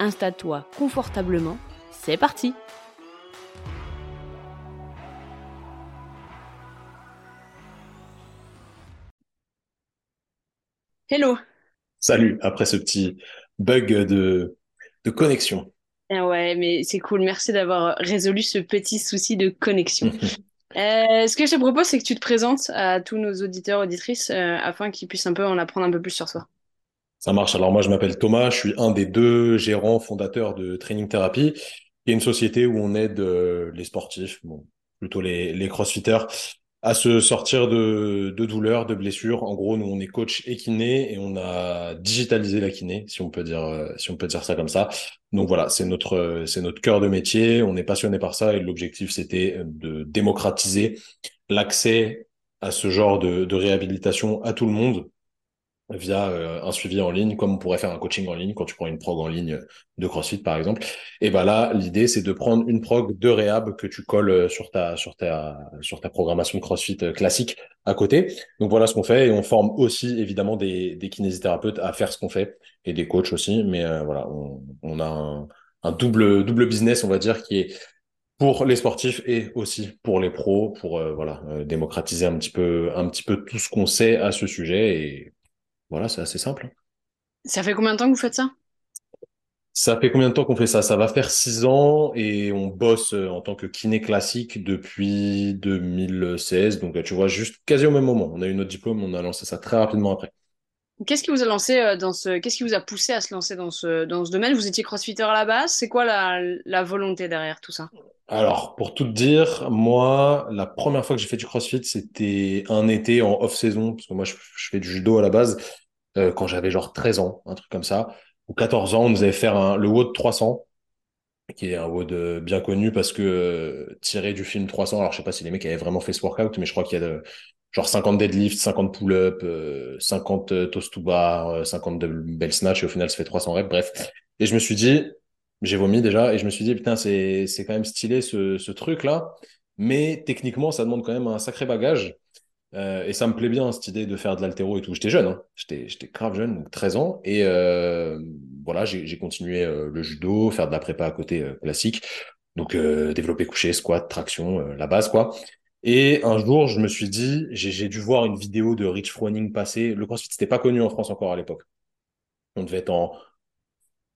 Installe-toi confortablement, c'est parti Hello Salut, après ce petit bug de, de connexion. Ah ouais, mais c'est cool, merci d'avoir résolu ce petit souci de connexion. Euh, ce que je te propose, c'est que tu te présentes à tous nos auditeurs, auditrices, euh, afin qu'ils puissent un peu en apprendre un peu plus sur toi. Ça marche. Alors moi, je m'appelle Thomas, je suis un des deux gérants fondateurs de Training Therapy, qui est une société où on aide euh, les sportifs, plutôt les, crossfitters, à se sortir de, douleurs, de blessures. En gros, nous, on est coach et et on a digitalisé la kiné, si on peut dire, euh, si on peut dire ça comme ça. Donc voilà, c'est notre, c'est notre cœur de métier. On est passionné par ça et l'objectif, c'était de démocratiser l'accès à ce genre de réhabilitation à tout le monde via euh, un suivi en ligne, comme on pourrait faire un coaching en ligne quand tu prends une prog en ligne de CrossFit par exemple. Et ben là, l'idée c'est de prendre une prog de réhab que tu colles euh, sur ta sur ta sur ta programmation CrossFit euh, classique à côté. Donc voilà ce qu'on fait et on forme aussi évidemment des, des kinésithérapeutes à faire ce qu'on fait et des coachs aussi. Mais voilà, on, on a un, un double double business on va dire qui est pour les sportifs et aussi pour les pros, pour voilà démocratiser un petit peu un petit peu tout ce qu'on sait à ce sujet et voilà, c'est assez simple. Ça fait combien de temps que vous faites ça? Ça fait combien de temps qu'on fait ça? Ça va faire six ans et on bosse euh, en tant que kiné classique depuis 2016. Donc, tu vois, juste quasi au même moment. On a eu notre diplôme, on a lancé ça très rapidement après. Qu'est-ce qui vous a lancé euh, dans ce, qu'est-ce qui vous a poussé à se lancer dans ce, dans ce domaine? Vous étiez crossfitter à la base. C'est quoi la, la volonté derrière tout ça? Alors, pour tout dire, moi, la première fois que j'ai fait du CrossFit, c'était un été en off-saison, parce que moi, je, fais du judo à la base, euh, quand j'avais genre 13 ans, un truc comme ça, ou 14 ans, on nous avait fait un, le WOD 300, qui est un WOD euh, bien connu parce que tiré du film 300, alors je sais pas si les mecs avaient vraiment fait ce workout, mais je crois qu'il y a genre 50 deadlifts, 50 pull-up, 50 toast to bar, 50 bell snatch, et au final, ça fait 300 reps, bref. Et je me suis dit, j'ai vomi déjà et je me suis dit, putain, c'est, c'est quand même stylé ce, ce truc-là. Mais techniquement, ça demande quand même un sacré bagage. Euh, et ça me plaît bien, cette idée de faire de l'altéro et tout. J'étais jeune, hein. j'étais, j'étais grave jeune, donc 13 ans. Et euh, voilà, j'ai, continué euh, le judo, faire de la prépa à côté euh, classique. Donc euh, développer couché, squat, traction, la base, quoi. Et un jour, je me suis dit, j'ai, dû voir une vidéo de Rich Froning passer. Le CrossFit, c'était pas connu en France encore à l'époque. On devait être en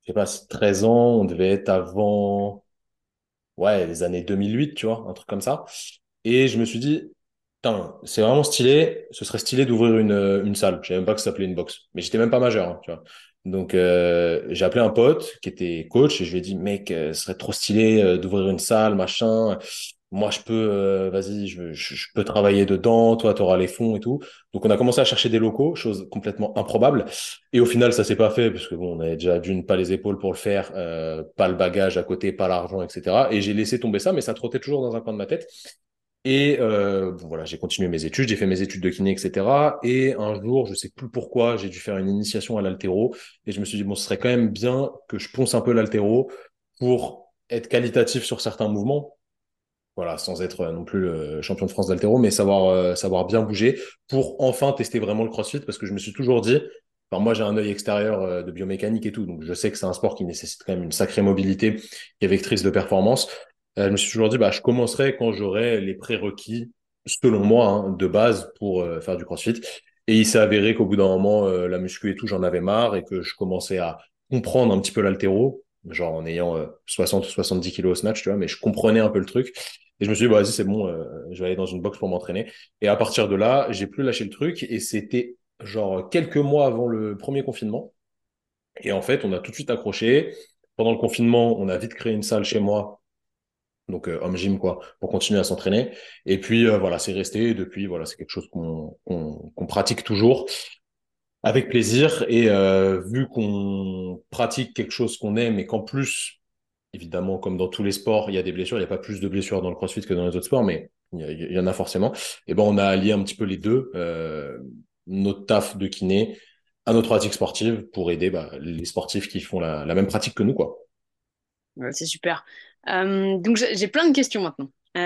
je sais pas, 13 ans, on devait être avant, ouais, les années 2008, tu vois, un truc comme ça. Et je me suis dit, c'est vraiment stylé, ce serait stylé d'ouvrir une, une salle. Je savais même pas que ça s'appelait une box, mais j'étais même pas majeur, hein, tu vois. Donc, euh, j'ai appelé un pote qui était coach et je lui ai dit, mec, euh, ce serait trop stylé euh, d'ouvrir une salle, machin moi je peux euh, vas-y je, peux travailler dedans toi tu auras les fonds et tout. Donc on a commencé à chercher des locaux chose complètement improbable. Et au final ça s'est pas fait parce que bon on avait déjà d'une pas les épaules pour le faire euh, pas le bagage à côté pas l'argent etc et j'ai laissé tomber ça mais ça trottait toujours dans un coin de ma tête. Et euh, bon, voilà j'ai continué mes études j'ai fait mes études de kiné etc et un jour je sais plus pourquoi j'ai dû faire une initiation à l'altéro. Et je me suis dit bon ce serait quand même bien que je ponce un peu l'altéro pour être qualitatif sur certains mouvements voilà, sans être euh, non plus le champion de France d'altéro, mais savoir, euh, savoir bien bouger pour enfin tester vraiment le crossfit parce que je me suis toujours dit, enfin, moi j'ai un œil extérieur euh, de biomécanique et tout, donc je sais que c'est un sport qui nécessite quand même une sacrée mobilité et vectrice de performance. je me suis toujours dit, bah, je commencerai quand j'aurai les prérequis, selon moi, hein, de base pour faire du crossfit. Et il s'est avéré qu'au bout d'un moment, la muscu et tout, j'en avais marre et que je commençais à comprendre un petit peu l'altéro, genre en ayant 60 ou 70 kilos au snatch, tu vois, mais je comprenais un peu le truc. Et je me suis dit, bah, vas-y, c'est bon, euh, je vais aller dans une box pour m'entraîner. Et à partir de là, j'ai plus lâché le truc. Et c'était genre quelques mois avant le premier confinement. Et en fait, on a tout de suite accroché. Pendant le confinement, on a vite créé une salle chez moi. Donc, euh, home gym, quoi, pour continuer à s'entraîner. Et puis, euh, voilà, c'est resté. depuis, voilà, c'est quelque chose qu'on pratique toujours avec plaisir. Et vu qu'on pratique quelque chose qu'on aime et qu'en plus, évidemment, comme dans tous les sports, il y a des blessures. Il n'y a pas plus de blessures dans le CrossFit que dans les autres sports, mais il y, en a forcément. Et ben, on a allié un petit peu les deux, euh, notre taf de kiné à notre pratique sportive pour aider bah, les sportifs qui font la, même pratique que nous, quoi. c'est super. Euh, donc j'ai plein de questions maintenant. Euh,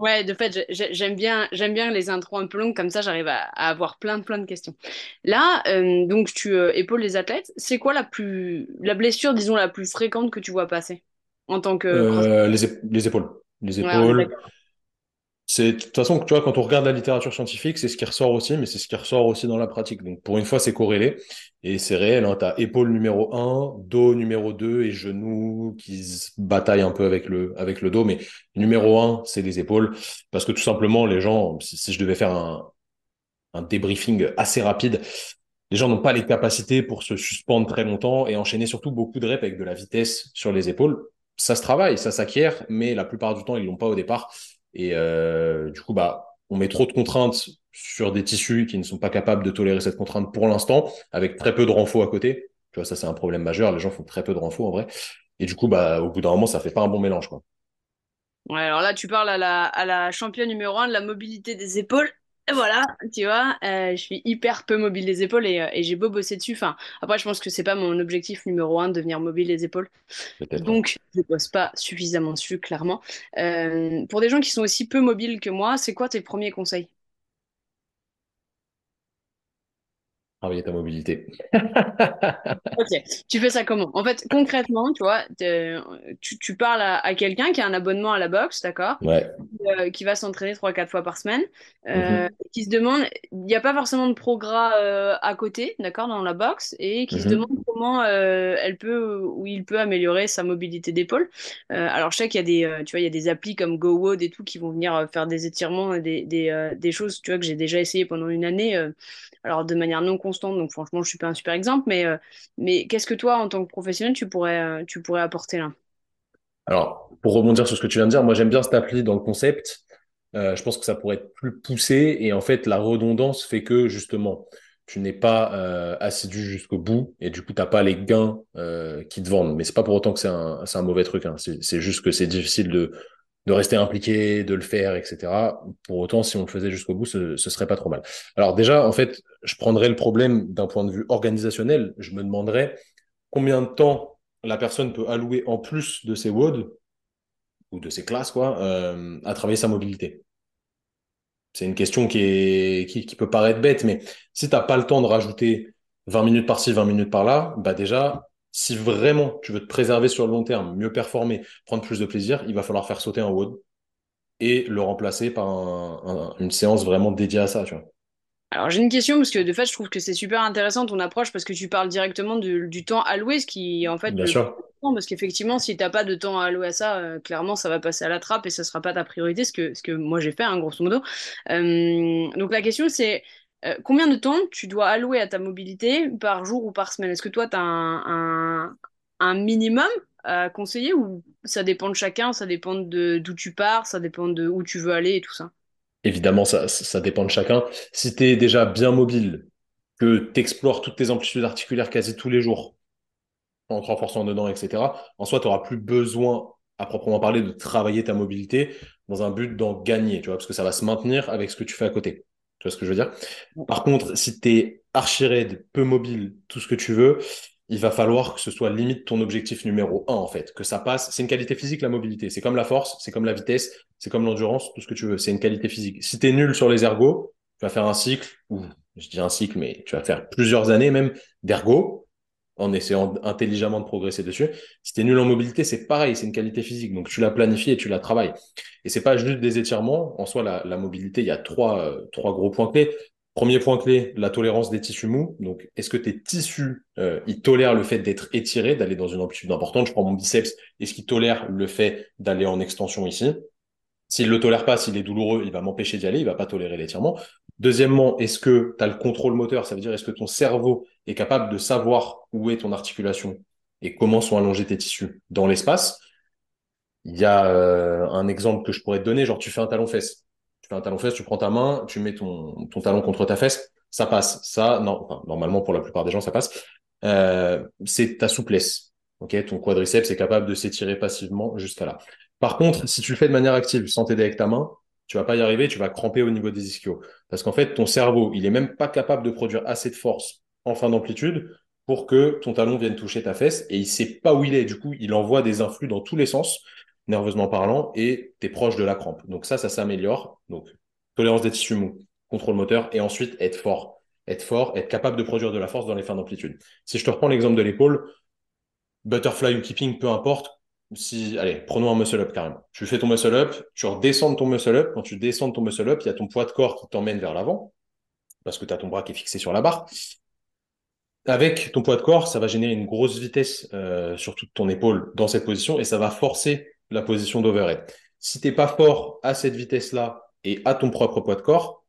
ouais, de fait, j'aime bien, j'aime bien les intros un peu longues, comme ça j'arrive à, avoir plein, plein de questions. Là, euh, donc tu épaules les athlètes. C'est quoi la plus, la blessure, disons, la plus fréquente que tu vois passer en tant que les, les, épaules. Les épaules. C'est de toute façon, tu vois, quand on regarde la littérature scientifique, c'est ce qui ressort aussi, mais c'est ce qui ressort aussi dans la pratique. Donc, pour une fois, c'est corrélé et c'est réel. Hein. Tu as épaule numéro 1, dos numéro 2 et genoux qui bataillent un peu avec le, avec le dos. Mais numéro 1, c'est les épaules. Parce que tout simplement, les gens, si, je devais faire un, un débriefing assez rapide, les gens n'ont pas les capacités pour se suspendre très longtemps et enchaîner surtout beaucoup de reps avec de la vitesse sur les épaules ça se travaille, ça s'acquiert, mais la plupart du temps, ils l'ont pas au départ. Et euh, du coup, bah, on met trop de contraintes sur des tissus qui ne sont pas capables de tolérer cette contrainte pour l'instant, avec très peu de renfort à côté. Tu vois, ça, c'est un problème majeur. Les gens font très peu de renfort en vrai. Et du coup, bah, au bout d'un moment, ça fait pas un bon mélange, quoi. Ouais, alors là, tu parles à la, à la championne numéro un de la mobilité des épaules voilà, tu vois, euh, je suis hyper peu mobile des épaules et, euh, et j'ai beau bosser dessus. Enfin, après, je pense que c'est pas mon objectif numéro un de devenir mobile des épaules. Donc, je bosse pas suffisamment dessus, clairement. Euh, pour des gens qui sont aussi peu mobiles que moi, c'est quoi tes premiers conseils? Travailler ta mobilité. ok, tu fais ça comment? En fait, concrètement, tu vois, tu, tu, parles à, quelqu'un qui a un abonnement à la boxe, d'accord? Ouais. Euh, qui va s'entraîner 3-4 fois par semaine, euh, mhm. qui se demande, il n'y a pas forcément de progrès euh, à côté, d'accord, dans la boxe, et qui se mhm. demande comment elle peut ou il peut améliorer sa mobilité d'épaule. alors, je sais qu'il y a des, tu vois, il y a des applis comme GoWood et tout qui vont venir faire des étirements, des, des, des choses, tu vois, que j'ai déjà essayé pendant une année alors de manière non donc franchement, je suis pas un super exemple, mais, euh, mais qu'est-ce que toi, en tant que professionnel, tu pourrais, euh, tu pourrais apporter là? Alors, pour rebondir sur ce que tu viens de dire, moi j'aime bien cette appli dans le concept. Euh, je pense que ça pourrait être plus poussé et en fait, la redondance fait que justement, tu n'es pas assidu jusqu'au bout et du coup, tu n'as pas les gains qui te vendent. Mais c'est pas pour autant que c'est un, un, mauvais truc. Hein. C'est juste que c'est difficile de, de rester impliqué, de le faire, etc. Pour autant, si on le faisait jusqu'au bout, ce, serait pas trop mal. Alors déjà, en fait, je prendrais le problème d'un point de vue organisationnel. Je me demanderais combien de temps la personne peut allouer en plus de ses WOD ou de ses classes, quoi, euh, à travailler sa mobilité. C'est une question qui, est, qui peut paraître bête, mais si tu n'as pas le temps de rajouter 20 minutes par-ci, 20 minutes par-là, bah déjà, si vraiment tu veux te préserver sur le long terme, mieux performer, prendre plus de plaisir, il va falloir faire sauter un WOD et le remplacer par une séance vraiment dédiée à ça. Tu vois. Alors j'ai une question parce que de fait je trouve que c'est super intéressant ton approche parce que tu parles directement du temps alloué, ce qui en fait Bien sûr. parce qu'effectivement si tu n'as pas de temps à allouer à ça, euh, clairement ça va passer à la trappe et ça sera pas ta priorité, ce que, ce que moi j'ai fait hein, grosso modo. Euh, donc la question c'est euh, combien de temps tu dois allouer à ta mobilité par jour ou par semaine? Est-ce que toi, tu as un, minimum à conseiller ou ça dépend de chacun, ça dépend d'où tu pars, ça dépend de où tu veux aller et tout ça? Évidemment, ça, ça dépend de chacun. Si tu es déjà bien mobile, que tu explores toutes tes amplitudes articulaires quasi tous les jours, en te renforçant dedans, etc., en soi, tu n'auras plus besoin, à proprement parler, de travailler ta mobilité dans un but d'en gagner, tu vois, parce que ça va se maintenir avec ce que tu fais à côté. Tu vois ce que je veux dire? Par contre, si tu es archi raide, peu mobile, tout ce que tu veux, il va falloir que ce soit limite ton objectif numéro un, en fait. Que ça passe. C'est une qualité physique, la mobilité. C'est comme la force, c'est comme la vitesse, c'est comme l'endurance, tout ce que tu veux. C'est une qualité physique. Si tu es nul sur les ergos, tu vas faire un cycle, ou je dis un cycle, mais tu vas faire plusieurs années même d'ergo en essayant intelligemment de progresser dessus. Si tu es nul en mobilité, c'est pareil, c'est une qualité physique. Donc tu la planifies et tu la travailles. Et c'est pas juste des étirements. En soi, la, mobilité, il y a trois, euh, trois gros points clés. Premier point clé, la tolérance des tissus mous. Donc, est-ce que tes tissus, euh, ils tolèrent le fait d'être étirés, d'aller dans une amplitude importante? Je prends mon biceps. Est-ce qu'il tolère le fait d'aller en extension ici? S'il le tolère pas, s'il est douloureux, il va m'empêcher d'y aller, il va pas tolérer l'étirement. Deuxièmement, est-ce que tu as le contrôle moteur? Ça veut dire est-ce que ton cerveau est capable de savoir où est ton articulation et comment sont allongés tes tissus dans l'espace? Il y a euh, un exemple que je pourrais te donner, genre tu fais un talon-fesse. Tu fais un talon-fesse, tu prends ta main, tu mets ton, talon contre ta fesse, ça passe. Ça, non, normalement pour la plupart des gens, ça passe. Euh, c'est ta souplesse. Ok, ton quadriceps est capable de s'étirer passivement jusqu'à là. Par contre, si tu le fais de manière active, sans t'aider avec ta main, tu vas pas y arriver, tu vas cramper au niveau des ischios. Parce qu'en fait, ton cerveau, il est même pas capable de produire assez de force en fin d'amplitude pour que ton talon vienne toucher ta fesse et il sait pas où il est. Du coup, il envoie des influx dans tous les sens, nerveusement parlant, et tu es proche de la crampe. Donc ça, ça s'améliore. Donc, tolérance des tissus mous, contrôle moteur, et ensuite être fort. Être fort, être capable de produire de la force dans les fins d'amplitude. Si je te reprends l'exemple de l'épaule, butterfly ou keeping, peu importe, si, allez, prenons un muscle up carrément. Tu fais ton muscle up, tu redescends ton muscle up. Quand tu descends ton muscle up, il y a ton poids de corps qui t'emmène vers l'avant, parce que tu as ton bras qui est fixé sur la barre. Avec ton poids de corps, ça va générer une grosse vitesse euh, sur toute ton épaule dans cette position et ça va forcer la position d'overhead. Si t'es pas fort à cette vitesse-là et à ton propre poids de corps,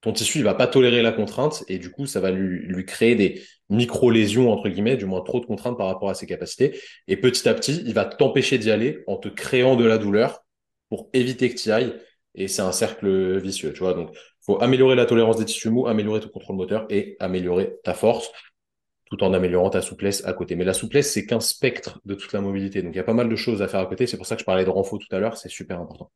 ton tissu il va pas tolérer la contrainte et du coup ça va lui, créer des micro-lésions entre guillemets, du moins trop de contraintes par rapport à ses capacités. Et petit à petit, il va t'empêcher d'y aller en te créant de la douleur pour éviter que tu y ailles. Et c'est un cercle vicieux, tu vois. Donc, faut améliorer la tolérance des tissus mous, améliorer ton contrôle moteur et améliorer ta force tout en améliorant ta souplesse à côté. Mais la souplesse, c'est qu'un spectre de toute la mobilité. Donc, il y a pas mal de choses à faire à côté. C'est pour ça que je parlais de renfort tout à l'heure. C'est super important.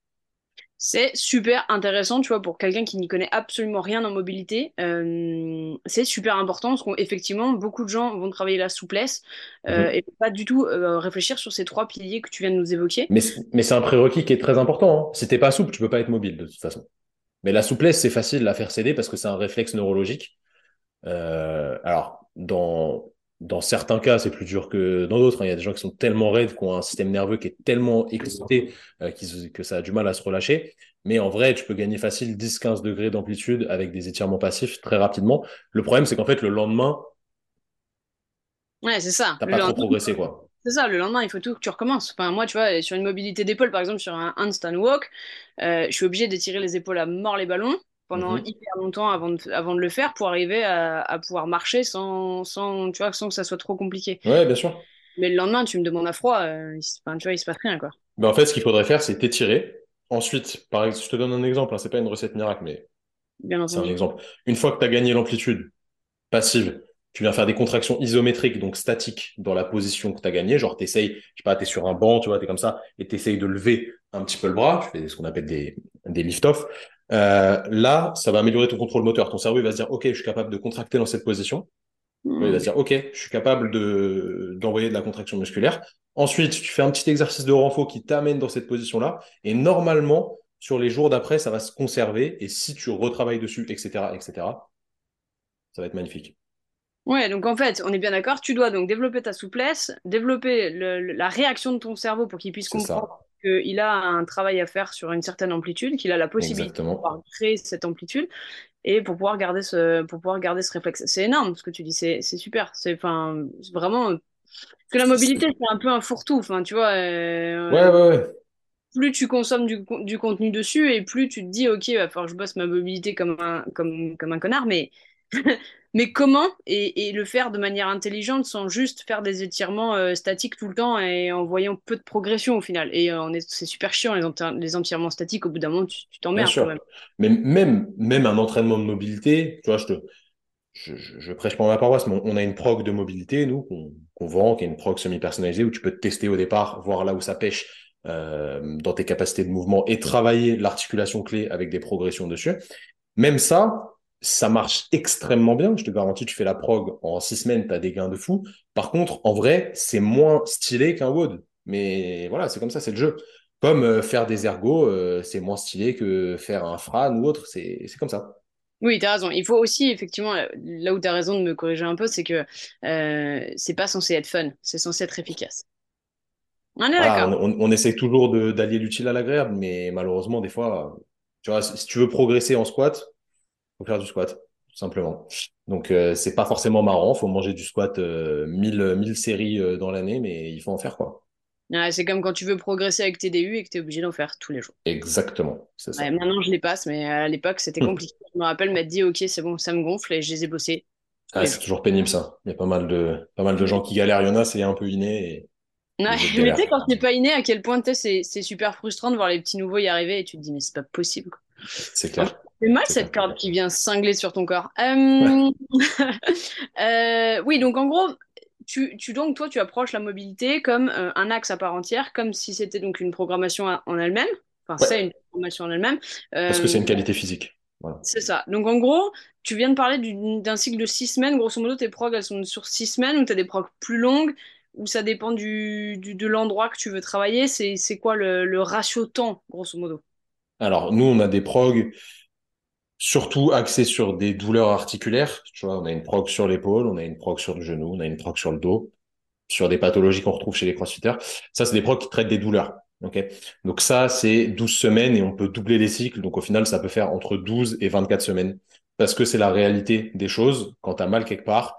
C'est super intéressant, tu vois, pour quelqu'un qui n'y connaît absolument rien en mobilité. Euh, c'est super important parce qu'effectivement, beaucoup de gens vont travailler la souplesse euh, mhm. et pas du tout euh, réfléchir sur ces trois piliers que tu viens de nous évoquer. Mais, mais c'est un prérequis qui est très important. Hein. Si t'es pas souple, tu peux pas être mobile de toute façon. Mais la souplesse, c'est facile de la faire céder parce que c'est un réflexe neurologique. alors, dans, dans certains cas, c'est plus dur que dans d'autres. Hein. Il y a des gens qui sont tellement raides, qui ont un système nerveux qui est tellement excité euh, que ça a du mal à se relâcher. Mais en vrai, tu peux gagner facile 10-15 degrés d'amplitude avec des étirements passifs très rapidement. Le problème, c'est qu'en fait, le lendemain, ouais, c'est ça. T'as pas trop progressé, quoi. C'est ça, le lendemain, il faut tout que tu recommences. Enfin, moi, tu vois, sur une mobilité d'épaule, par exemple, sur un handstand walk, euh, je suis obligé d'étirer les épaules à mort les ballons pendant mhm. hyper longtemps avant de, avant de le faire pour arriver à, pouvoir marcher sans, sans, tu vois, sans que ça soit trop compliqué. Ouais, bien sûr. Mais le lendemain, tu me demandes à froid, euh, enfin, tu vois, il se passe rien, quoi. Ben, en fait, ce qu'il faudrait faire, c'est t'étirer. Ensuite, par exemple, je te donne un exemple, hein, c'est pas une recette miracle, mais c'est un exemple. Une fois que tu as gagné l'amplitude passive, tu viens faire des contractions isométriques, donc statiques, dans la position que tu as gagnée. Genre, tu essayes, je sais pas, tu es sur un banc, tu vois, tu es comme ça, et tu essayes de lever un petit peu le bras. Tu fais ce qu'on appelle des, des lift-off. Euh, là, ça va améliorer ton contrôle moteur. Ton cerveau il va se dire, OK, je suis capable de contracter dans cette position. Il va se dire, OK, je suis capable de, d'envoyer de la contraction musculaire. Ensuite, tu fais un petit exercice de renfort qui t'amène dans cette position-là. Et normalement, sur les jours d'après, ça va se conserver. Et si tu retravailles dessus, etc., etc., ça va être magnifique. Ouais, donc en fait, on est bien d'accord, tu dois donc développer ta souplesse, développer la réaction de ton cerveau pour qu'il puisse comprendre qu'il a un travail à faire sur une certaine amplitude, qu'il a la possibilité de créer cette amplitude et pour pouvoir garder ce, pour pouvoir garder ce réflexe. C'est énorme ce que tu dis, c'est super. C'est vraiment. que la mobilité, c'est un peu un fourre-tout. Enfin, tu vois. Euh, ouais, ouais, ouais. Plus tu consommes du, du, contenu dessus et plus tu te dis, OK, il va falloir que je bosse ma mobilité comme un, comme, comme un connard, mais mais comment et, le faire de manière intelligente sans juste faire des étirements euh, statiques tout le temps et en voyant peu de progression au final? Et euh, c'est super chiant les, les, étirements statiques, au bout d'un moment tu t'emmerdes quand même. Mais même, même un entraînement de mobilité, tu vois, je, te, je, je, prêche pas ma paroisse, mais on, a une prog de mobilité, nous, qu'on vend, qui est une prog semi-personnalisée où tu peux te tester au départ, voir là où ça pêche euh, dans tes capacités de mouvement et travailler l'articulation clé avec des progressions dessus. Même ça, ça marche extrêmement bien. Je te garantis, tu fais la prog en six semaines, tu as des gains de fou. Par contre, en vrai, c'est moins stylé qu'un WOD. Mais voilà, c'est comme ça, c'est le jeu. Comme euh, faire des ergots, euh, c'est moins stylé que faire un Fran ou autre. C'est comme ça. Oui, tu as raison. Il faut aussi, effectivement, là où tu as raison de me corriger un peu, c'est que euh, c'est pas censé être fun, c'est censé être efficace. On est d'accord. On, on, essaie toujours d'allier l'utile à l'agréable, mais malheureusement, des fois, tu vois, si tu veux progresser en squat, faut faire du squat, tout simplement. Donc, euh, c'est pas forcément marrant. faut manger du squat 1000, euh, 1000 séries euh, dans l'année, mais il faut en faire quoi. c'est comme quand tu veux progresser avec tes DU et que tu es obligé d'en faire tous les jours. Exactement. maintenant, je les passe, mais à l'époque, c'était compliqué. je me rappelle m'être dit, OK, c'est bon, ça me gonfle et je les ai bossés. Ah, c'est toujours pénible ça. Il y a pas mal de, pas mal de gens qui galèrent. Il y en a, c'est un peu inné. Et... mais tu sais, quand c'est pas inné, à quel point c'est super frustrant de voir les petits nouveaux y arriver et tu te dis, mais c'est pas possible. C'est clair. C'est mal cette corde qui vient cingler sur ton corps. Euh, euh, oui, donc en gros, tu, tu, donc, toi, tu approches la mobilité comme euh, un axe à part entière, comme si c'était donc une programmation en elle-même. Enfin, c'est une programmation en elle-même. Parce que c'est une qualité physique. Voilà. C'est ça. Donc, en gros, tu viens de parler d'un cycle de six semaines. Grosso modo, tes progs, elles sont sur six semaines ou tu as des progs plus longues ou ça dépend du, du de l'endroit que tu veux travailler. C'est quoi le, le ratio temps, grosso modo? Alors, nous, on a des progs surtout axés sur des douleurs articulaires. Tu vois, on a une prog sur l'épaule, on a une prog sur le genou, on a une prog sur le dos, sur des pathologies qu'on retrouve chez les crossfitters. Ça, c'est des progs qui traitent des douleurs. Okay Donc ça, c'est 12 semaines et on peut doubler les cycles. Donc au final, ça peut faire entre 12 et 24 semaines parce que c'est la réalité des choses. Quand tu mal quelque part,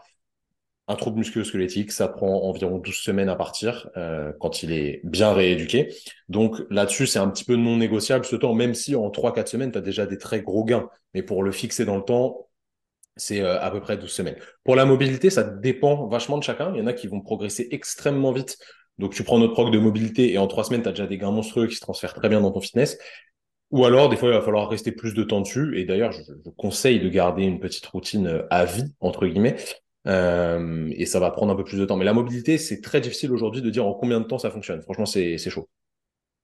un trouble musculo-squelettique, ça prend environ 12 semaines à partir euh, quand il est bien rééduqué. Donc là-dessus, c'est un petit peu non négociable ce temps, même si en 3-4 semaines, tu as déjà des très gros gains. Mais pour le fixer dans le temps, c'est euh, à peu près 12 semaines. Pour la mobilité, ça dépend vachement de chacun. Il y en a qui vont progresser extrêmement vite. Donc tu prends notre prog de mobilité et en 3 semaines, tu as déjà des gains monstrueux qui se transfèrent très bien dans ton fitness. Ou alors, des fois, il va falloir rester plus de temps dessus. Et d'ailleurs, je, je, conseille de garder une petite routine euh, à vie, entre guillemets, euh, et ça va prendre un peu plus de temps. Mais la mobilité, c'est très difficile aujourd'hui de dire en combien de temps ça fonctionne. Franchement, c'est chaud.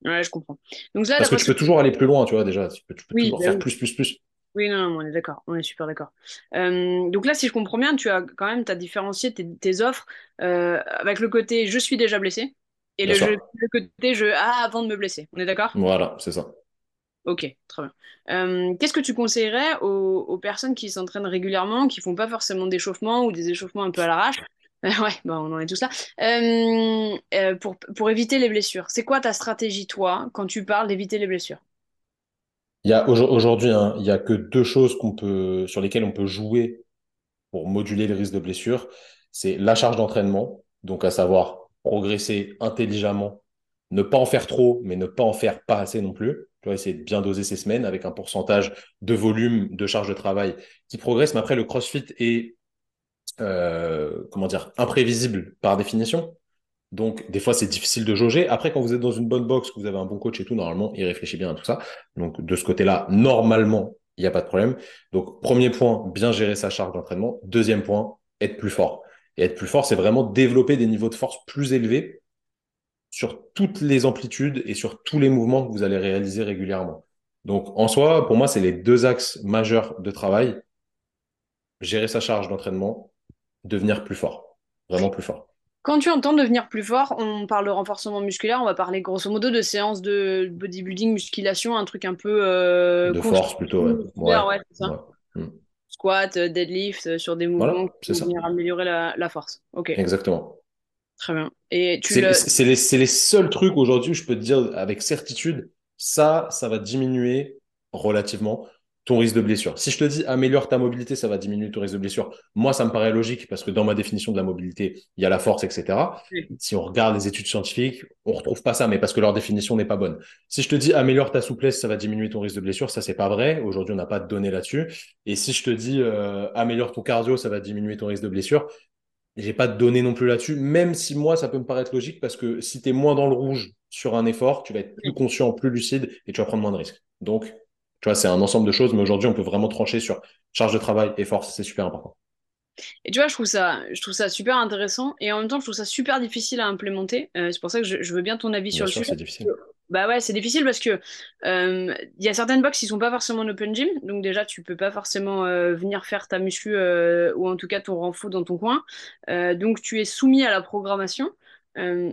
Ouais, je comprends. Donc Parce que tu peux toujours aller plus loin, tu vois, déjà. Tu peux, toujours bah faire plus, plus, plus. Oui, non, non on est d'accord. On est super d'accord. Euh, donc là, si je comprends bien, tu as quand même as différencié tes, tes offres euh, avec le côté je suis déjà blessé et le, le, côté je ah avant de me blesser. On est d'accord? Voilà, c'est ça. Ok, très bien. Euh, qu'est-ce que tu conseillerais aux, personnes qui s'entraînent régulièrement, qui font pas forcément d'échauffement ou des échauffements un peu à l'arrache? Ouais, bah on en est tous là. Euh, euh, pour, pour éviter les blessures. C'est quoi ta stratégie, toi, quand tu parles d'éviter les blessures? Il y aujourd'hui, hein, il y a que deux choses qu'on peut, sur lesquelles on peut jouer pour moduler les risques de blessure. C'est la charge d'entraînement, donc à savoir progresser intelligemment, ne pas en faire trop, mais ne pas en faire pas assez non plus tu vois, essayer de bien doser ces semaines avec un pourcentage de volume de charge de travail qui progresse. Mais après, le CrossFit est, euh, comment dire, imprévisible par définition. Donc, des fois, c'est difficile de jauger. Après, quand vous êtes dans une bonne box, que vous avez un bon coach et tout, normalement, il réfléchit bien à tout ça. Donc, de ce côté-là, normalement, il n'y a pas de problème. Donc, premier point, bien gérer sa charge d'entraînement. Deuxième point, être plus fort. Et être plus fort, c'est vraiment développer des niveaux de force plus élevés sur toutes les amplitudes et sur tous les mouvements que vous allez réaliser régulièrement. Donc, en soi, pour moi, c'est les deux axes majeurs de travail. Gérer sa charge d'entraînement, devenir plus fort, vraiment plus fort. Quand tu entends devenir plus fort, on parle de renforcement musculaire, on va parler grosso modo de séances de bodybuilding, musculation, un truc un peu... Euh, de force plutôt, ouais. ouais, ça. Hmm. Squat, euh, deadlift, euh, sur des mouvements qui vont venir améliorer la, la force. Ok. Exactement. Très bien. Et tu c'est les, les, seuls trucs aujourd'hui où je peux te dire avec certitude, ça, ça va diminuer relativement ton risque de blessure. Si je te dis améliore ta mobilité, ça va diminuer ton risque de blessure. Moi, ça me paraît logique parce que dans ma définition de la mobilité, il y a la force, etc. Si on regarde les études scientifiques, on retrouve pas ça, mais parce que leur définition n'est pas bonne. Si je te dis améliore ta souplesse, ça va diminuer ton risque de blessure, ça c'est pas vrai. Aujourd'hui, on n'a pas de données là-dessus. Et si je te dis euh, améliore ton cardio, ça va diminuer ton risque de blessure, j'ai pas de données non plus là-dessus, même si moi, ça peut me paraître logique parce que si tu es moins dans le rouge sur un effort, tu vas être plus conscient, plus lucide et tu vas prendre moins de risques. Donc, tu vois, c'est un ensemble de choses, mais aujourd'hui, on peut vraiment trancher sur charge de travail et force. C'est super important. Et tu vois, je trouve ça, je trouve ça super intéressant et en même temps, je trouve ça super difficile à implémenter. Euh, c'est pour ça que je, veux bien ton avis sur le sujet. C'est difficile. Bah ouais, c'est difficile parce que euh, il y a certaines box qui sont pas forcément en open gym, donc déjà tu peux pas forcément euh, venir faire ta muscu euh, ou en tout cas ton renfort dans ton coin, donc tu es soumis à la programmation.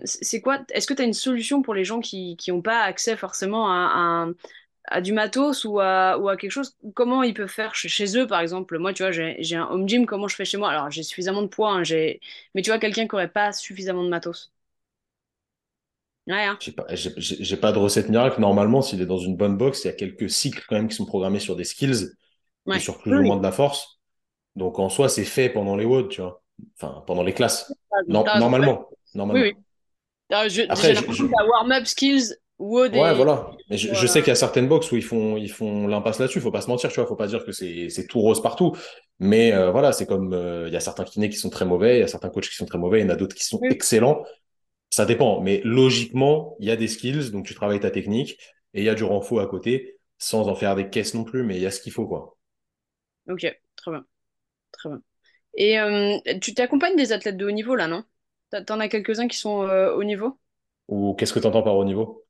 c'est quoi Est-ce que tu as une solution pour les gens qui qui ont pas accès forcément à, du matos ou à, ou à quelque chose? Comment ils peuvent faire chez, eux par exemple? Moi, tu vois, j'ai un home gym, comment je fais chez moi? Alors j'ai suffisamment de poids, hein, mais tu vois quelqu'un qui aurait pas suffisamment de matos. Ouais, hein. J'ai pas, j'ai, pas de recette miracle. Normalement, s'il est dans une bonne box, il y a quelques cycles quand même qui sont programmés sur des skills et sur plus ou moins de la force. Donc en soi, c'est fait pendant les WOD, tu vois. Enfin, pendant les classes. normalement. normalement. Oui, oui. je, Après, j'ai warm-up skills, WOD. Ouais, voilà. Mais je, sais qu'il y a certaines box où ils font, ils font l'impasse là-dessus. Faut pas se mentir, tu vois. Faut pas dire que c'est, c'est tout rose partout. Mais euh, voilà, c'est comme euh, il y a certains kinés qui sont très mauvais, il y a certains coachs qui sont très mauvais, il y en a d'autres qui sont excellents. Ça dépend, mais logiquement, il y a des skills, donc tu travailles ta technique, et il y a du renfort à côté, sans en faire des caisses non plus, mais il y a ce qu'il faut, quoi. Ok, très bien. Très bien. Et euh, tu t'accompagnes des athlètes de haut niveau, là, non? T'en as quelques-uns qui sont euh, au niveau? Ou qu'est-ce que tu entends par haut niveau?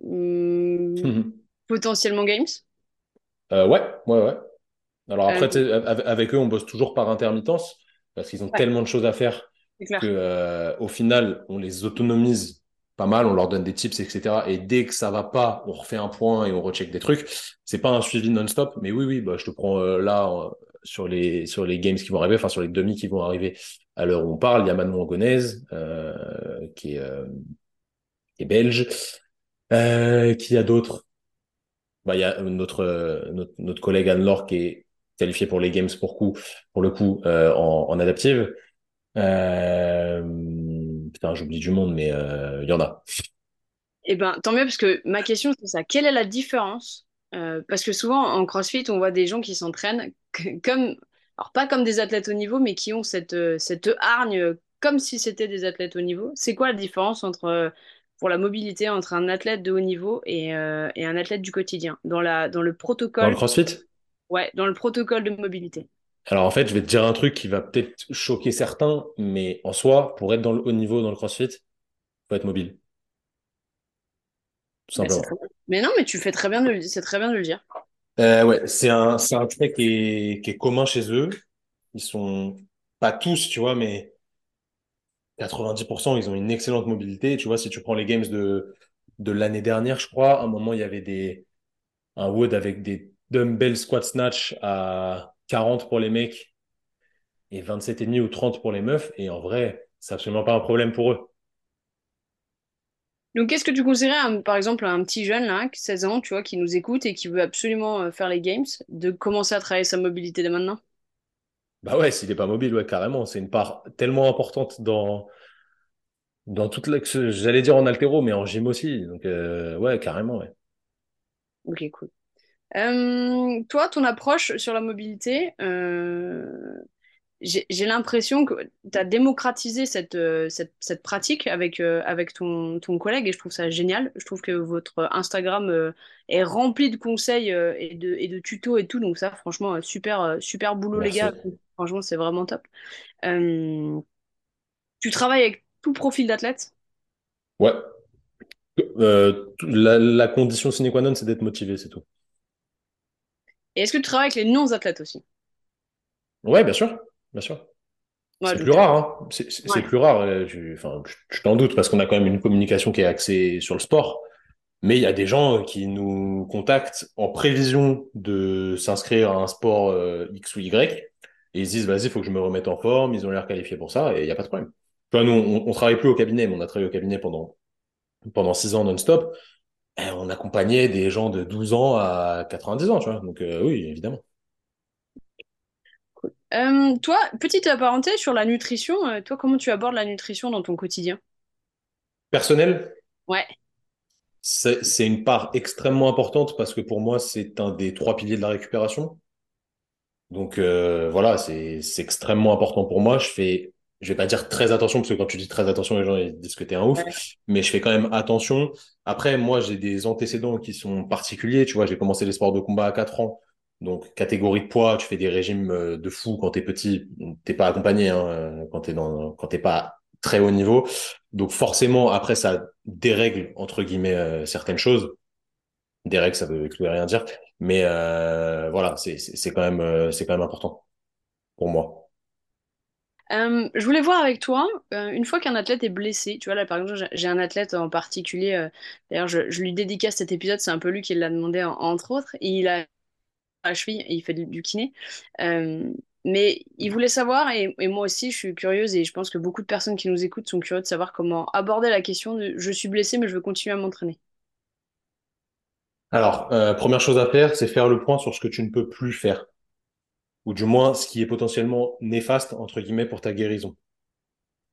Hmm, potentiellement Games? Euh, ouais, ouais, ouais. Alors après, avec avec eux, on bosse toujours par intermittence parce qu'ils ont ouais, tellement de choses à faire que, euh, au final, on les autonomise pas mal, on leur donne des tips, etc. Et dès que ça va pas, on refait un point et on recheck des trucs. C'est pas un suivi non-stop, mais oui, oui, bah, je te prends euh, là euh, sur les sur les games qui vont arriver, enfin sur les demi qui vont arriver à l'heure où on parle. Il y a Manon Angonese euh, qui est, euh, qui est belge. Qui y a d'autres? Bah, il y a notre, notre notre collègue Anne-Laure qui est qualifiée pour les games pour coup pour le coup en, en adaptive. Euh, putain, j'oublie du monde, mais euh, il y en a. Eh ben, tant mieux, parce que ma question, c'est ça. Quelle est la différence? Euh, parce que souvent, en CrossFit, on voit des gens qui s'entraînent comme, alors pas comme des athlètes au niveau, mais qui ont cette, cette hargne comme si c'était des athlètes au niveau. C'est quoi la différence entre, pour la mobilité entre un athlète de haut niveau et, euh, et un athlète du quotidien, dans la, dans le Dans le protocole, CrossFit? ouais, dans le protocole de mobilité? Alors en fait, je vais te dire un truc qui va peut-être choquer certains, mais en soi, pour être dans le haut niveau dans le CrossFit, faut être mobile, tout simplement. Mais non, mais tu fais très bien de le, c'est très bien de le dire. Euh, ouais, c'est un, c'est un trait qui est, qui est commun chez eux. Ils sont pas tous, tu vois, mais 90%, ils ont une excellente mobilité. Tu vois, si tu prends les games de, de l'année dernière, je crois, à un moment, il y avait des, un wood avec des dumbbell squat snatch à 40 pour les mecs et 27,5 ou 30 pour les meufs. Et en vrai, c'est absolument pas un problème pour eux. Donc, qu'est-ce que tu conseillerais, à par exemple, à un petit jeune, là, 16 ans, tu vois, qui nous écoute et qui veut absolument euh, faire les games, de commencer à travailler sa mobilité dès maintenant? Bah ouais, s'il est pas mobile, ouais, carrément. C'est une part tellement importante dans, dans toute la, j'allais dire en haltéro, mais en gym aussi. Donc, euh, ouais, carrément, ouais. Ok, cool. Euh, toi, ton approche sur la mobilité, euh, j'ai l'impression que tu as démocratisé cette, euh, cette, cette pratique avec, euh, avec ton, ton collègue et je trouve ça génial. Je trouve que votre Instagram est rempli de conseils et de, et de tutos et tout. Donc ça, franchement, super, super boulot, les gars. Franchement, c'est vraiment top. Tu travailles avec tout profil d'athlète? Ouais. La, la condition sine qua non, c'est d'être motivé, c'est tout. Et est-ce que tu travailles avec les non-athlètes aussi? Ouais, bien sûr. Bien sûr. Ouais, C'est je plus doute. rare, hein. C'est c'est- Ouais. plus rare. euh, enfin, tu tu t'en doutes parce qu'on a quand même une communication qui est axée sur le sport. Mais il y a des gens qui nous contactent en prévision de s'inscrire à un sport euh, X ou Y. Et ils se disent, vas-y, il faut que je me remette en forme. Ils ont l'air qualifiés pour ça et il n'y a pas de problème. Nous, on, on travaille plus au cabinet, mais on a travaillé au cabinet pendant, pendant 6 ans non-stop. Et on accompagnait des gens de 12 ans à 90 ans, tu vois. Donc, euh, oui, évidemment. Euh, toi, petite parenthèse sur la nutrition, euh, toi, comment tu abordes la nutrition dans ton quotidien? Personnel, Ouais, c'est une part extrêmement importante parce que pour moi, c'est un des trois piliers de la récupération. Donc euh, voilà, c'est c'est extrêmement important pour moi. Je fais, je vais pas dire très attention parce que quand tu dis très attention, les gens ils disent que t'es un ouf, ouais, mais je fais quand même attention. Après, moi, j'ai des antécédents qui sont particuliers. Tu vois, j'ai commencé les sports de combat à 4 ans. Donc catégorie de poids, tu fais des régimes euh, de fou quand t'es petit, t'es pas accompagné hein, euh, quand t'es dans, quand t'es pas très haut niveau. Donc forcément, après ça dérègle entre guillemets euh, certaines choses. Des règles, ça veut, rien dire. Mais euh, voilà, c'est c'est quand même euh, c'est quand même important pour moi. Euh, je voulais voir avec toi, euh, une fois qu'un athlète est blessé, tu vois, là par exemple, j'ai un athlète en particulier, euh, d'ailleurs je, je lui dédicace cet épisode, c'est un peu lui qui l'a demandé en- entre autres, il a la cheville il fait du, kiné. Mais il voulait savoir, et, moi aussi je suis curieuse, et je pense que beaucoup de personnes qui nous écoutent sont curieuses de savoir comment aborder la question de je suis blessé mais je veux continuer à m'entraîner. Alors, première chose à faire, c'est faire le point sur ce que tu ne peux plus faire, ou du moins ce qui est potentiellement néfaste entre guillemets pour ta guérison.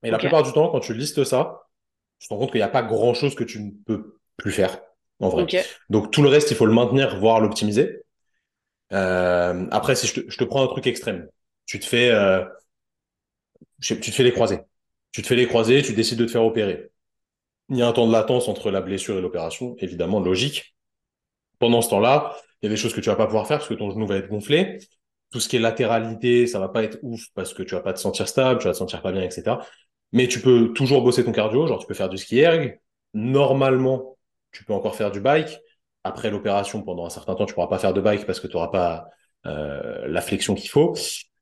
Et la Ok, plupart du temps, quand tu listes ça, tu te rends compte qu'il n'y a pas grand-chose que tu ne peux plus faire en vrai. Donc tout le reste, il faut le maintenir, voire l'optimiser. Euh, après, si je te, je te prends un truc extrême, tu te fais, euh, tu te fais les croisés. Tu te fais les croisés, tu décides de te faire opérer. Il y a un temps de latence entre la blessure et l'opération, évidemment, logique. Pendant ce temps-là, il y a des choses que tu vas pas pouvoir faire parce que ton genou va être gonflé. Tout ce qui est latéralité, ça va pas être ouf parce que tu vas pas te sentir stable, tu vas te sentir pas bien, etc. Mais tu peux toujours bosser ton cardio, genre tu peux faire du ski erg. Normalement, tu peux encore faire du bike. Après l'opération, pendant un certain temps, tu pourras pas faire de bike parce que tu n'auras pas euh, la flexion qu'il faut.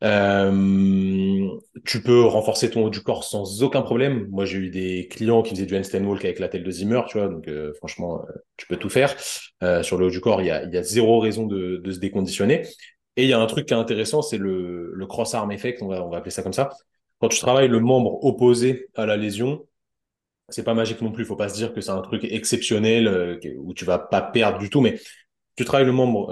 Euh, tu peux renforcer ton haut du corps sans aucun problème. Moi, j'ai eu des clients qui faisaient du handstand walk avec la telle de Zimmer, tu vois. Donc, euh, franchement, tu peux tout faire. Sur le haut du corps, il y a, zéro raison de, se déconditionner. Et il y a un truc qui est intéressant, c'est le, cross-arm effect, on va, appeler ça comme ça. Quand tu travailles le membre opposé à la lésion, c'est pas magique non plus. Faut pas se dire que c'est un truc exceptionnel où tu vas pas perdre du tout, mais tu travailles le membre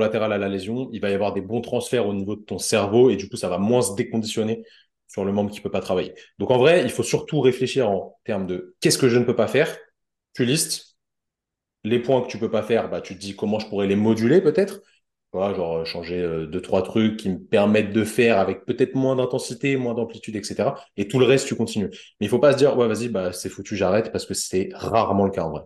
latéral à la lésion, il va y avoir des bons transferts au niveau de ton cerveau et du coup, ça va moins se déconditionner sur le membre qui peut pas travailler. Donc en vrai, il faut surtout réfléchir en termes de qu'est-ce que je ne peux pas faire. Tu listes les points que tu peux pas faire, bah tu dis comment je pourrais les moduler peut-être. Voilà, genre euh, changer euh, deux trois trucs qui me permettent de faire avec peut-être moins d'intensité, moins d'amplitude, etc. Et tout le reste, tu continues. Mais il faut pas se dire ouais vas-y bah c'est foutu, j'arrête parce que c'est rarement le cas en vrai.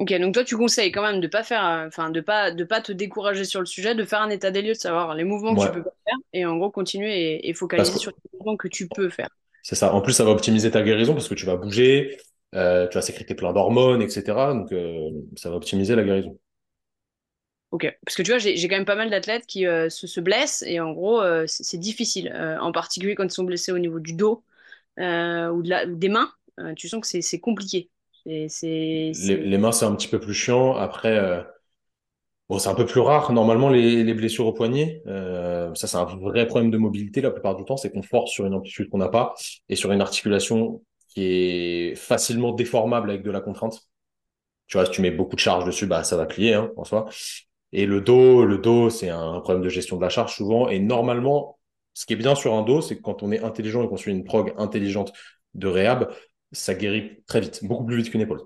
Ok, donc toi tu conseilles quand même de pas faire, euh, enfin de pas de pas te décourager sur le sujet, de faire un état des lieux, de savoir les mouvements que tu peux pas faire et en gros continuer et, focaliser sur les mouvements que tu peux faire. C'est ça. En plus, ça va optimiser ta guérison parce que tu vas bouger, euh, tu vas sécréter plein d'hormones, etc. Donc ça va optimiser la guérison. Ok, parce que tu vois, j'ai quand même pas mal d'athlètes qui se, se, blessent et en gros c'est difficile, en particulier quand ils sont blessés au niveau du dos ou, de la, ou des mains. tu sens que c'est compliqué. Les, mains, c'est un petit peu plus chiant. Après, euh, bon, c'est un peu plus rare. Normalement, les, blessures au poignet, euh, ça, c'est un vrai problème de mobilité la plupart du temps. C'est qu'on force sur une amplitude qu'on n'a pas et sur une articulation qui est facilement déformable avec de la contrainte. Tu vois, si tu mets beaucoup de charge dessus, bah, ça va plier hein, en soi. Et le dos, le dos, c'est un problème de gestion de la charge souvent. Et normalement, ce qui est bien sur un dos, c'est que quand on est intelligent et qu'on suit une prog intelligente de réhab, ça guérit très vite, beaucoup plus vite qu'une épaule.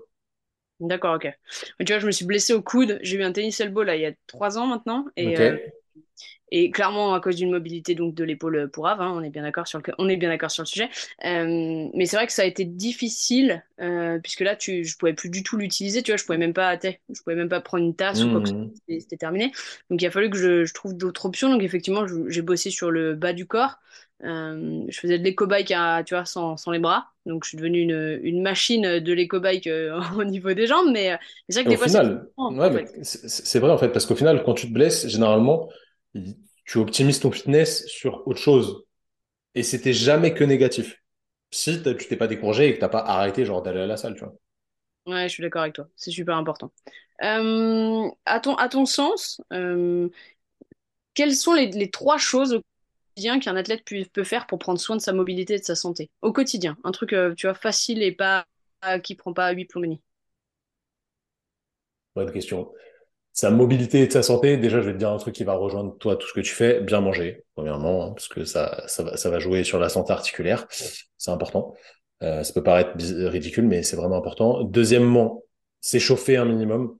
D'accord, ok. tu vois, je me suis blessé au coude. J'ai eu un tennis elbow là il y a trois ans maintenant. Et, euh, et clairement, à cause d'une mobilité donc de l'épaule pour Ave, hein, on est bien d'accord sur le, on est bien d'accord sur le sujet. Euh, mais c'est vrai que ça a été difficile euh, puisque là, tu, je pouvais plus du tout l'utiliser. Tu vois, je pouvais même pas, je pouvais même pas prendre une tasse ou quoi que mmh. C'était terminé. Donc il a fallu que je, trouve d'autres options. Donc effectivement, j'ai bossé sur le bas du corps. Euh, je faisais de l'éco-bike, tu vois, sans, sans, les bras. Donc, je suis devenue une, une machine de l'éco-bike au niveau des jambes. Mais, c'est vrai que des fois, c'est vrai en fait, parce qu'au final, quand tu te blesses, généralement, tu optimises ton fitness sur autre chose. Et c'était jamais que négatif. Si tu t'es pas découragé et que t'as pas arrêté genre d'aller à la salle, tu vois. Ouais, je suis d'accord avec toi. C'est super important. Euh, à, ton, à ton sens, euh, quelles sont les, les, trois choses qu'un athlète peut, faire pour prendre soin de sa mobilité et de sa santé Au quotidien, un truc, euh, tu vois, facile et pas qui prend pas 8 plombes. Bonne question sa mobilité et sa santé, déjà, je vais te dire un truc qui va rejoindre toi, tout ce que tu fais, bien manger, premièrement, hein, parce que ça, ça, va, ça va jouer sur la santé articulaire. C'est important. Euh, ça peut paraître ridicule, mais c'est vraiment important. Deuxièmement, s'échauffer un minimum.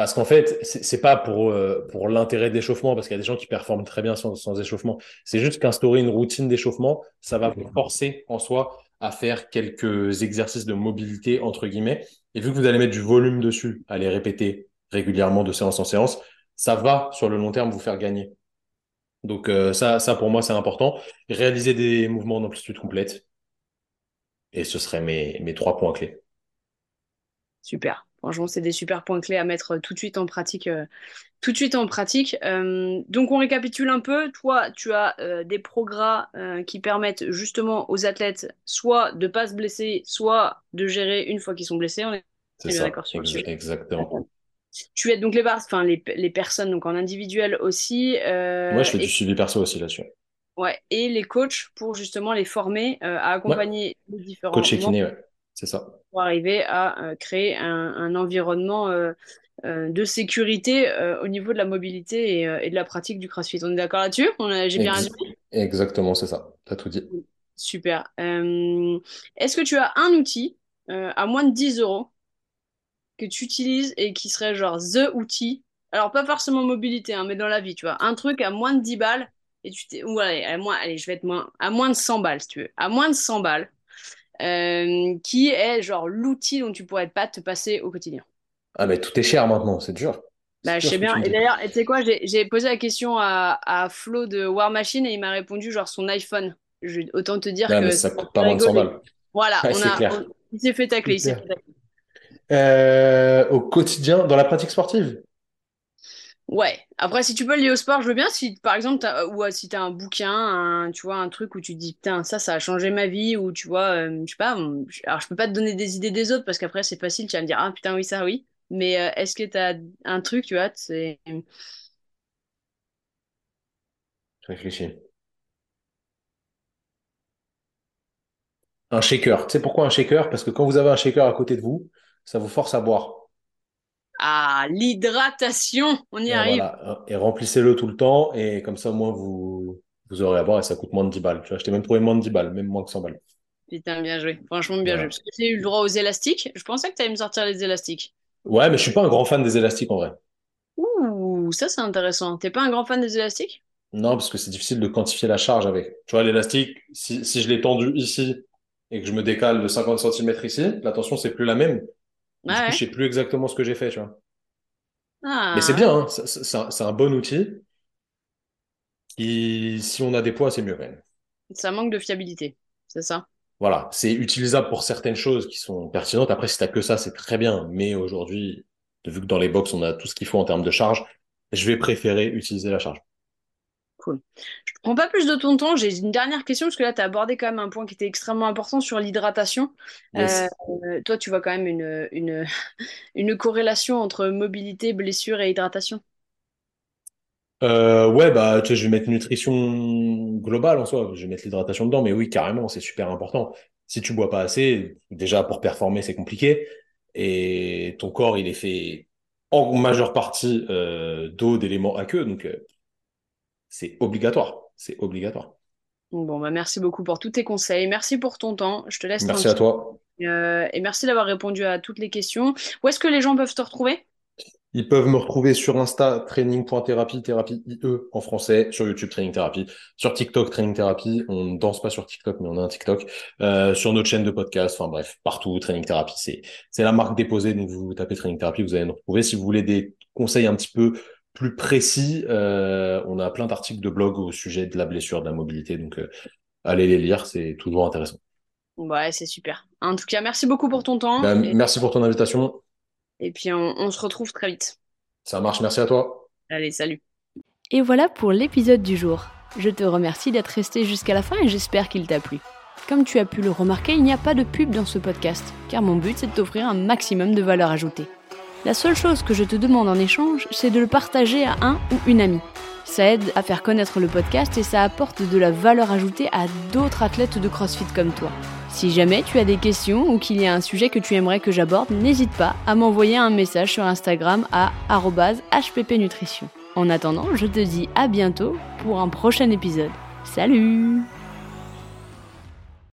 Parce qu'en fait, c'est pas pour, euh, pour l'intérêt d'échauffement, parce qu'il y a des gens qui performent très bien sans, échauffement. C'est juste qu'instaurer une routine d'échauffement, ça va vous forcer en soi à faire quelques exercices de mobilité, entre guillemets. Et vu que vous allez mettre du volume dessus, à les répéter régulièrement de séance en séance, ça va sur le long terme vous faire gagner. Donc euh, ça, ça pour moi c'est important. Réaliser des mouvements d'amplitude complète. Et ce seraient mes, mes trois points clés. Super. Franchement, c'est des super points clés à mettre tout de suite en pratique. Euh, tout de suite en pratique. Euh, donc, on récapitule un peu. Toi, tu as des progrès qui permettent justement aux athlètes soit de ne pas se blesser, soit de gérer une fois qu'ils sont blessés. On est, d'accord sur Exactement. Tu aides donc les, enfin, les, les, personnes donc en individuel aussi. Euh, ouais, je fais du suivi perso aussi là-dessus. Ouais, et les coachs pour justement les former euh, à accompagner les différents. Coach et kiné, ouais, c'est ça. Pour arriver à euh, créer un, un environnement euh, de sécurité au niveau de la mobilité et, et, de la pratique du crossfit. On est d'accord là-dessus? J'ai bien résumé Exactement, c'est ça. Tu as tout dit. Super. Est-ce que tu as un outil à moins de 10 euros que tu utilises et qui serait genre the outil? Alors, pas forcément mobilité, hein, mais dans la vie, tu vois. Un truc à moins de 10 balles, et tu t'es. Ou allez, à moins, allez, je vais être moins. À moins de 100 balles, si tu veux. À moins de 100 balles, euh, qui est genre l'outil dont tu pourrais pas te passer au quotidien. Ah, mais tout est cher maintenant, c'est dur. Bah, je sais bien. Et d'ailleurs, tu sais quoi, j'ai posé la question à, à Flo de War Machine et il m'a répondu genre son iPhone. autant te dire Ouais, que mais ça coûte pas moins de 100 balles. Voilà, Ouais, on a, clair. on- il s'est fait tacler. il s'est clair. fait tacler. Euh, au quotidien, dans la pratique sportive? Ouais. Après, si tu peux le lier au sport, je veux bien. Si, par exemple, t'as, ou euh, si tu as un bouquin, un, tu vois, un truc où tu te dis, putain, ça, ça a changé ma vie, ou tu vois, euh, je sais pas. Alors, je peux pas te donner des idées des autres parce qu'après, c'est facile, tu vas me dire, ah, putain, oui, ça, oui. Mais euh, est-ce que tu as un truc, tu vois, c'est. Réfléchis. Un shaker. Tu sais pourquoi un shaker? Parce que quand vous avez un shaker à côté de vous, ça vous force à boire. Ah, l'hydratation, on y Et arrive. voilà. Et remplissez-le tout le temps. Et comme ça, au moins, vous, vous aurez à boire et ça coûte moins de 10 balles. Tu vois, je t'ai même trouvé moins de 10 balles, même moins que 100 balles. Putain, bien joué. Franchement, bien joué. Parce que j'ai eu le droit aux élastiques. Je pensais que tu allais me sortir les élastiques. Ouais, mais je suis pas un grand fan des élastiques en vrai. Ouh, ça, c'est intéressant. T'es pas un grand fan des élastiques? Non, parce que c'est difficile de quantifier la charge avec. Tu vois, l'élastique, si, si je l'ai tendu ici et que je me décale de 50 centimètres ici, la tension, c'est plus la même. Ouais, Du coup, je sais plus exactement ce que j'ai fait, tu vois. Mais c'est Ah, bien, hein. C'est un, bon outil qui, si on a des poids, c'est mieux quand même. ça manque de fiabilité. C'est ça? Voilà, c'est utilisable pour certaines choses qui sont pertinentes. Après, si t'as que ça, c'est très bien. Mais aujourd'hui, vu que dans les box, on a tout ce qu'il faut en termes de charge, je vais préférer utiliser la charge. Cool. Je prends pas plus de ton temps. J'ai une dernière question parce que là, tu as abordé quand même un point qui était extrêmement important sur l'hydratation. Euh, Yes. euh, toi, tu vois quand même une, une, une corrélation entre mobilité, blessure et hydratation? Euh, ouais, bah, tu sais, je vais mettre nutrition globale en soi. Je vais mettre l'hydratation dedans, mais oui, carrément, c'est super important. Si tu bois pas assez, déjà pour performer, c'est compliqué. Et ton corps, il est fait en majeure partie euh, d'eau, d'éléments aqueux, donc c'est obligatoire. C'est obligatoire. Bon, bah, merci beaucoup pour tous tes conseils. Merci pour ton temps. Je te laisse Merci à toi. Euh, et merci d'avoir répondu à toutes les questions. Où est-ce que les gens peuvent te retrouver? Ils peuvent me retrouver sur Insta, training.thérapie, thérapie IE en français, sur YouTube, Training Therapy, sur TikTok, Training Therapy. On ne danse pas sur TikTok, mais on a un TikTok, euh, sur notre chaîne de podcast, enfin bref, partout, Training Therapy. C'est, la marque déposée, donc vous tapez Training Therapy, vous allez nous retrouver. Si vous voulez des conseils un petit peu plus précis, euh, on a plein d'articles de blog au sujet de la blessure, de la mobilité, donc euh, allez les lire, c'est toujours intéressant. Ouais, c'est super. En tout cas, merci beaucoup pour ton temps. Ben, Et, merci pour ton invitation. et puis, on, on se retrouve très vite. Ça marche, merci à toi. Allez, salut. Et voilà pour l'épisode du jour. Je te remercie d'être resté jusqu'à la fin et j'espère qu'il t'a plu. Comme tu as pu le remarquer, il n'y a pas de pub dans ce podcast, car mon but c'est de t'offrir un maximum de valeur ajoutée. La seule chose que je te demande en échange, c'est de le partager à un ou une amie. Ça aide à faire connaître le podcast et ça apporte de la valeur ajoutée à d'autres athlètes de CrossFit comme toi. Si jamais tu as des questions ou qu'il y a un sujet que tu aimerais que j'aborde, n'hésite pas à m'envoyer un message sur Instagram à @hppnutrition. En attendant, je te dis à bientôt pour un prochain épisode. Salut